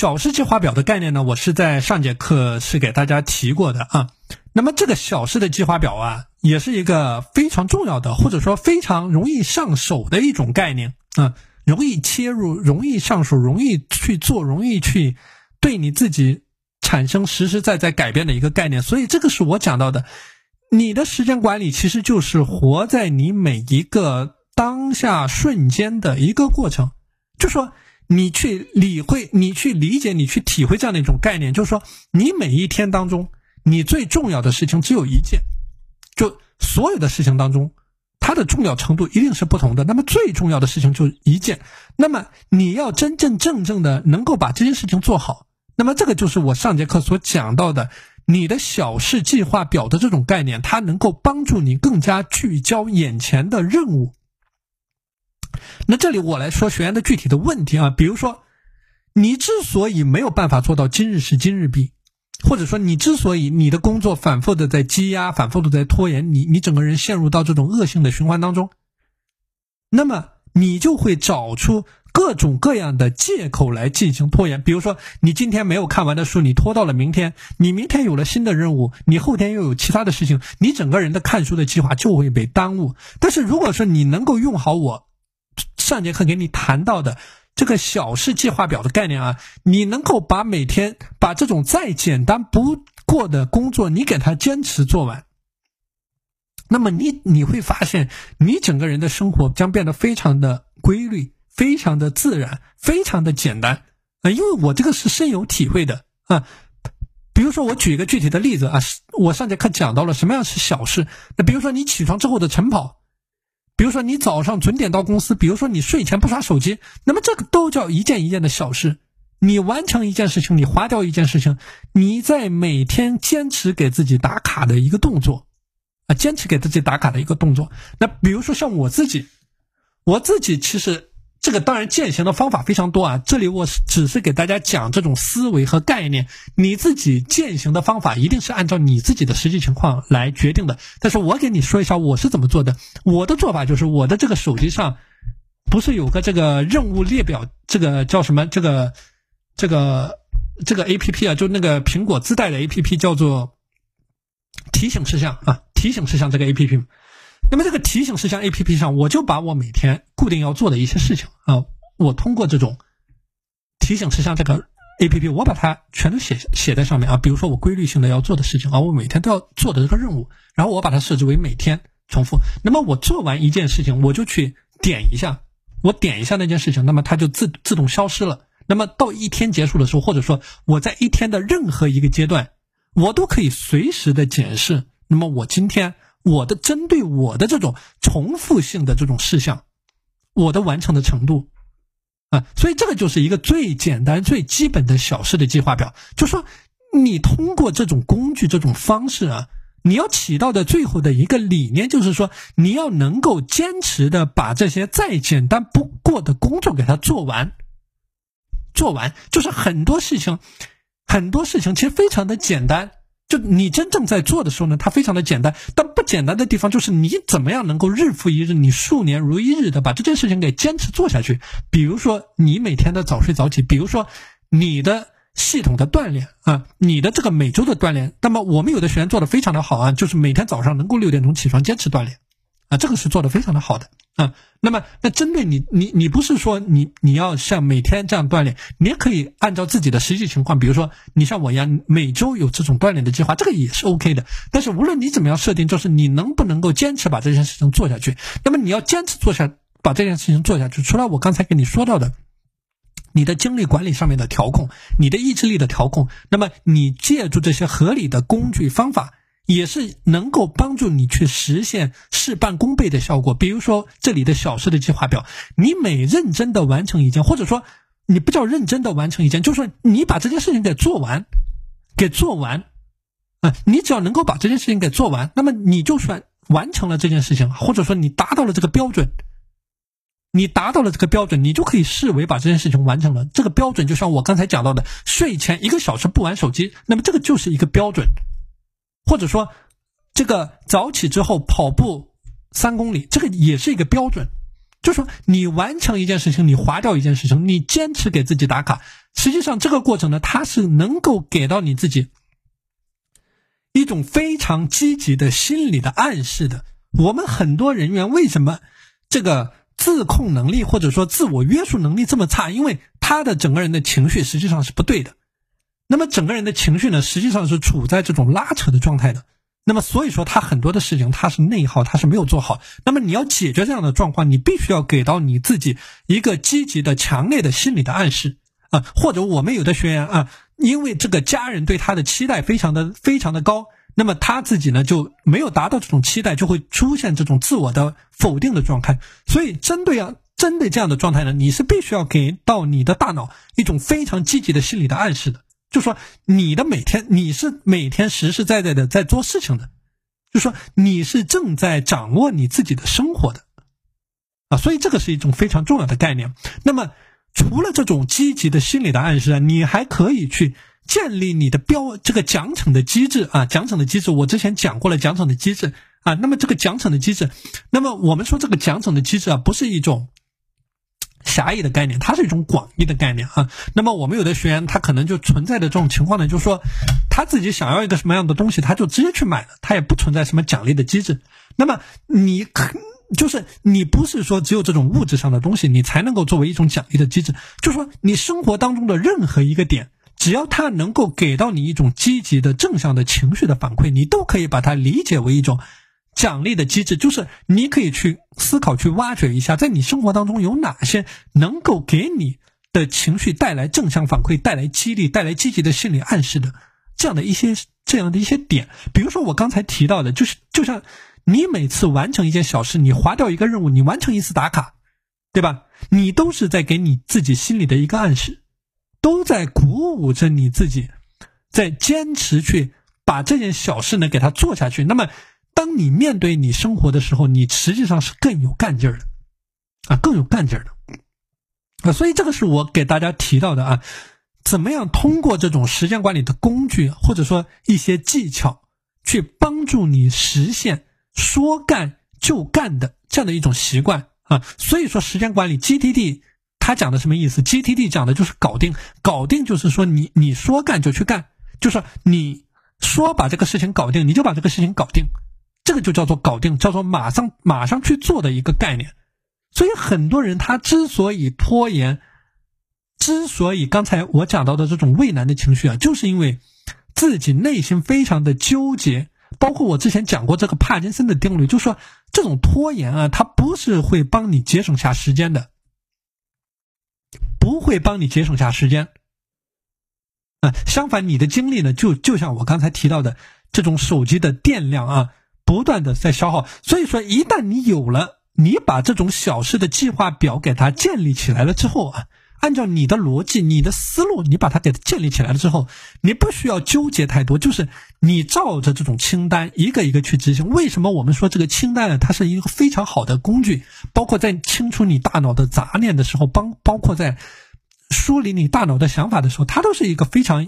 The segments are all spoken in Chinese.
小事计划表的概念呢，我是在上节课是给大家提过的啊。那么这个小事的计划表啊，也是一个非常重要的，或者说非常容易上手的一种概念啊，容易切入，容易上手，容易去做，容易去对你自己产生实实在在改变的一个概念。所以这个是我讲到的，你的时间管理其实就是活在你每一个当下瞬间的一个过程，就说。你去理会，你去理解，你去体会这样的一种概念，就是说，你每一天当中，你最重要的事情只有一件，就所有的事情当中，它的重要程度一定是不同的。那么最重要的事情就一件，那么你要真真正正的能够把这件事情做好，那么这个就是我上节课所讲到的，你的小事计划表的这种概念，它能够帮助你更加聚焦眼前的任务。那这里我来说学员的具体的问题啊，比如说，你之所以没有办法做到今日事今日毕，或者说你之所以你的工作反复的在积压，反复的在拖延，你你整个人陷入到这种恶性的循环当中，那么你就会找出各种各样的借口来进行拖延。比如说，你今天没有看完的书，你拖到了明天；你明天有了新的任务，你后天又有其他的事情，你整个人的看书的计划就会被耽误。但是如果说你能够用好我。上节课给你谈到的这个小事计划表的概念啊，你能够把每天把这种再简单不过的工作，你给他坚持做完，那么你你会发现，你整个人的生活将变得非常的规律，非常的自然，非常的简单啊！因为我这个是深有体会的啊。比如说，我举一个具体的例子啊，我上节课讲到了什么样是小事。那比如说，你起床之后的晨跑。比如说你早上准点到公司，比如说你睡前不刷手机，那么这个都叫一件一件的小事。你完成一件事情，你划掉一件事情，你在每天坚持给自己打卡的一个动作，啊，坚持给自己打卡的一个动作。那比如说像我自己，我自己其实。这个当然践行的方法非常多啊，这里我只是给大家讲这种思维和概念，你自己践行的方法一定是按照你自己的实际情况来决定的。但是我给你说一下我是怎么做的，我的做法就是我的这个手机上不是有个这个任务列表，这个叫什么？这个这个这个 A P P 啊，就那个苹果自带的 A P P 叫做提醒事项啊，提醒事项这个 A P P。那么这个提醒事项 A P P 上，我就把我每天固定要做的一些事情啊，我通过这种提醒事项这个 A P P，我把它全都写写在上面啊。比如说我规律性的要做的事情啊，我每天都要做的这个任务，然后我把它设置为每天重复。那么我做完一件事情，我就去点一下，我点一下那件事情，那么它就自自动消失了。那么到一天结束的时候，或者说我在一天的任何一个阶段，我都可以随时的检视。那么我今天。我的针对我的这种重复性的这种事项，我的完成的程度，啊，所以这个就是一个最简单、最基本的小事的计划表。就说你通过这种工具、这种方式啊，你要起到的最后的一个理念，就是说你要能够坚持的把这些再简单不过的工作给它做完，做完，就是很多事情，很多事情其实非常的简单。就你真正在做的时候呢，它非常的简单，但不简单的地方就是你怎么样能够日复一日，你数年如一日的把这件事情给坚持做下去。比如说你每天的早睡早起，比如说你的系统的锻炼啊，你的这个每周的锻炼。那么我们有的学员做的非常的好啊，就是每天早上能够六点钟起床坚持锻炼。啊，这个是做的非常的好的啊。那么，那针对你，你你不是说你你要像每天这样锻炼，你也可以按照自己的实际情况，比如说你像我一样，每周有这种锻炼的计划，这个也是 OK 的。但是无论你怎么样设定，就是你能不能够坚持把这件事情做下去。那么你要坚持做下把这件事情做下去，除了我刚才跟你说到的，你的精力管理上面的调控，你的意志力的调控，那么你借助这些合理的工具方法。也是能够帮助你去实现事半功倍的效果。比如说这里的小事的计划表，你每认真的完成一件，或者说你不叫认真的完成一件，就是说你把这件事情给做完，给做完，啊，你只要能够把这件事情给做完，那么你就算完成了这件事情，或者说你达到了这个标准，你达到了这个标准，你就可以视为把这件事情完成了。这个标准就像我刚才讲到的，睡前一个小时不玩手机，那么这个就是一个标准。或者说，这个早起之后跑步三公里，这个也是一个标准。就说你完成一件事情，你划掉一件事情，你坚持给自己打卡，实际上这个过程呢，它是能够给到你自己一种非常积极的心理的暗示的。我们很多人员为什么这个自控能力或者说自我约束能力这么差？因为他的整个人的情绪实际上是不对的。那么整个人的情绪呢，实际上是处在这种拉扯的状态的。那么所以说，他很多的事情他是内耗，他是没有做好。那么你要解决这样的状况，你必须要给到你自己一个积极的、强烈的心理的暗示啊。或者我们有的学员啊，因为这个家人对他的期待非常的非常的高，那么他自己呢就没有达到这种期待，就会出现这种自我的否定的状态。所以针对啊，针对这样的状态呢，你是必须要给到你的大脑一种非常积极的心理的暗示的。就说你的每天，你是每天实实在在的在做事情的，就说你是正在掌握你自己的生活的，啊，所以这个是一种非常重要的概念。那么，除了这种积极的心理的暗示啊，你还可以去建立你的标这个奖惩的机制啊，奖惩的机制，我之前讲过了奖惩的机制啊。那么这个奖惩的机制，那么我们说这个奖惩的机制啊，不是一种。狭义的概念，它是一种广义的概念啊。那么我们有的学员，他可能就存在的这种情况呢，就是说他自己想要一个什么样的东西，他就直接去买了，他也不存在什么奖励的机制。那么你可就是你不是说只有这种物质上的东西，你才能够作为一种奖励的机制。就是说你生活当中的任何一个点，只要它能够给到你一种积极的正向的情绪的反馈，你都可以把它理解为一种。奖励的机制就是你可以去思考、去挖掘一下，在你生活当中有哪些能够给你的情绪带来正向反馈、带来激励、带来积极的心理暗示的这样的一些这样的一些点。比如说我刚才提到的，就是就像你每次完成一件小事，你划掉一个任务，你完成一次打卡，对吧？你都是在给你自己心里的一个暗示，都在鼓舞着你自己，在坚持去把这件小事呢给它做下去。那么。当你面对你生活的时候，你实际上是更有干劲儿的，啊，更有干劲儿的，啊，所以这个是我给大家提到的啊，怎么样通过这种时间管理的工具，或者说一些技巧，去帮助你实现说干就干的这样的一种习惯啊。所以说，时间管理 GTD 它讲的什么意思？GTD 讲的就是搞定，搞定就是说你你说干就去干，就是你说把这个事情搞定，你就把这个事情搞定。这个就叫做搞定，叫做马上马上去做的一个概念。所以很多人他之所以拖延，之所以刚才我讲到的这种畏难的情绪啊，就是因为自己内心非常的纠结。包括我之前讲过这个帕金森的定律，就说这种拖延啊，它不是会帮你节省下时间的，不会帮你节省下时间。啊，相反，你的精力呢，就就像我刚才提到的这种手机的电量啊。不断的在消耗，所以说一旦你有了，你把这种小事的计划表给它建立起来了之后啊，按照你的逻辑、你的思路，你把它给它建立起来了之后，你不需要纠结太多，就是你照着这种清单一个一个去执行。为什么我们说这个清单呢？它是一个非常好的工具，包括在清除你大脑的杂念的时候，帮包括在梳理你大脑的想法的时候，它都是一个非常。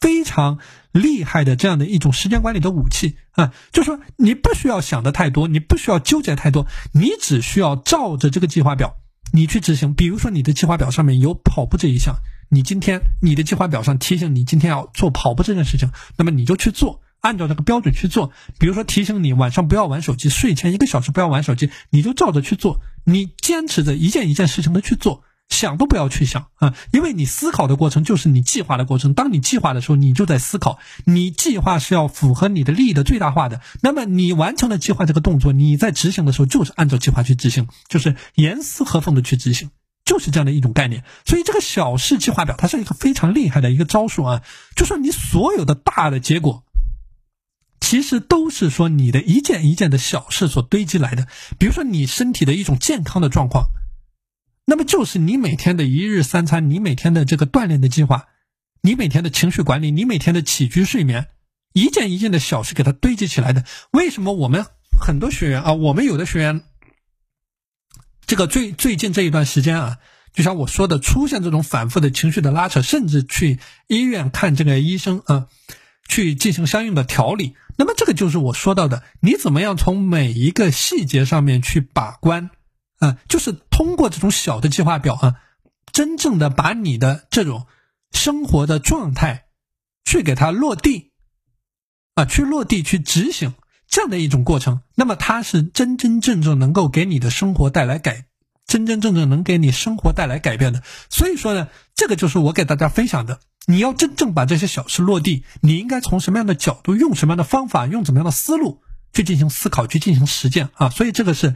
非常厉害的这样的一种时间管理的武器啊，就说你不需要想的太多，你不需要纠结太多，你只需要照着这个计划表你去执行。比如说你的计划表上面有跑步这一项，你今天你的计划表上提醒你今天要做跑步这件事情，那么你就去做，按照这个标准去做。比如说提醒你晚上不要玩手机，睡前一个小时不要玩手机，你就照着去做，你坚持着一件一件事情的去做。想都不要去想啊，因为你思考的过程就是你计划的过程。当你计划的时候，你就在思考。你计划是要符合你的利益的最大化的。那么你完成了计划这个动作，你在执行的时候就是按照计划去执行，就是严丝合缝的去执行，就是这样的一种概念。所以这个小事计划表，它是一个非常厉害的一个招数啊。就说你所有的大的结果，其实都是说你的一件一件的小事所堆积来的。比如说你身体的一种健康的状况。那么就是你每天的一日三餐，你每天的这个锻炼的计划，你每天的情绪管理，你每天的起居睡眠，一件一件的小事给它堆积起来的。为什么我们很多学员啊，我们有的学员，这个最最近这一段时间啊，就像我说的，出现这种反复的情绪的拉扯，甚至去医院看这个医生啊，去进行相应的调理。那么这个就是我说到的，你怎么样从每一个细节上面去把关。啊，就是通过这种小的计划表啊，真正的把你的这种生活的状态去给它落地，啊，去落地去执行这样的一种过程，那么它是真真正正能够给你的生活带来改，真真正正能给你生活带来改变的。所以说呢，这个就是我给大家分享的。你要真正把这些小事落地，你应该从什么样的角度，用什么样的方法，用怎么样的思路去进行思考，去进行实践啊？所以这个是。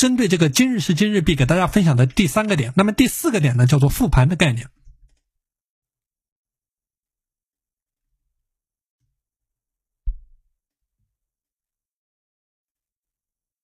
针对这个今日事今日毕给大家分享的第三个点，那么第四个点呢，叫做复盘的概念。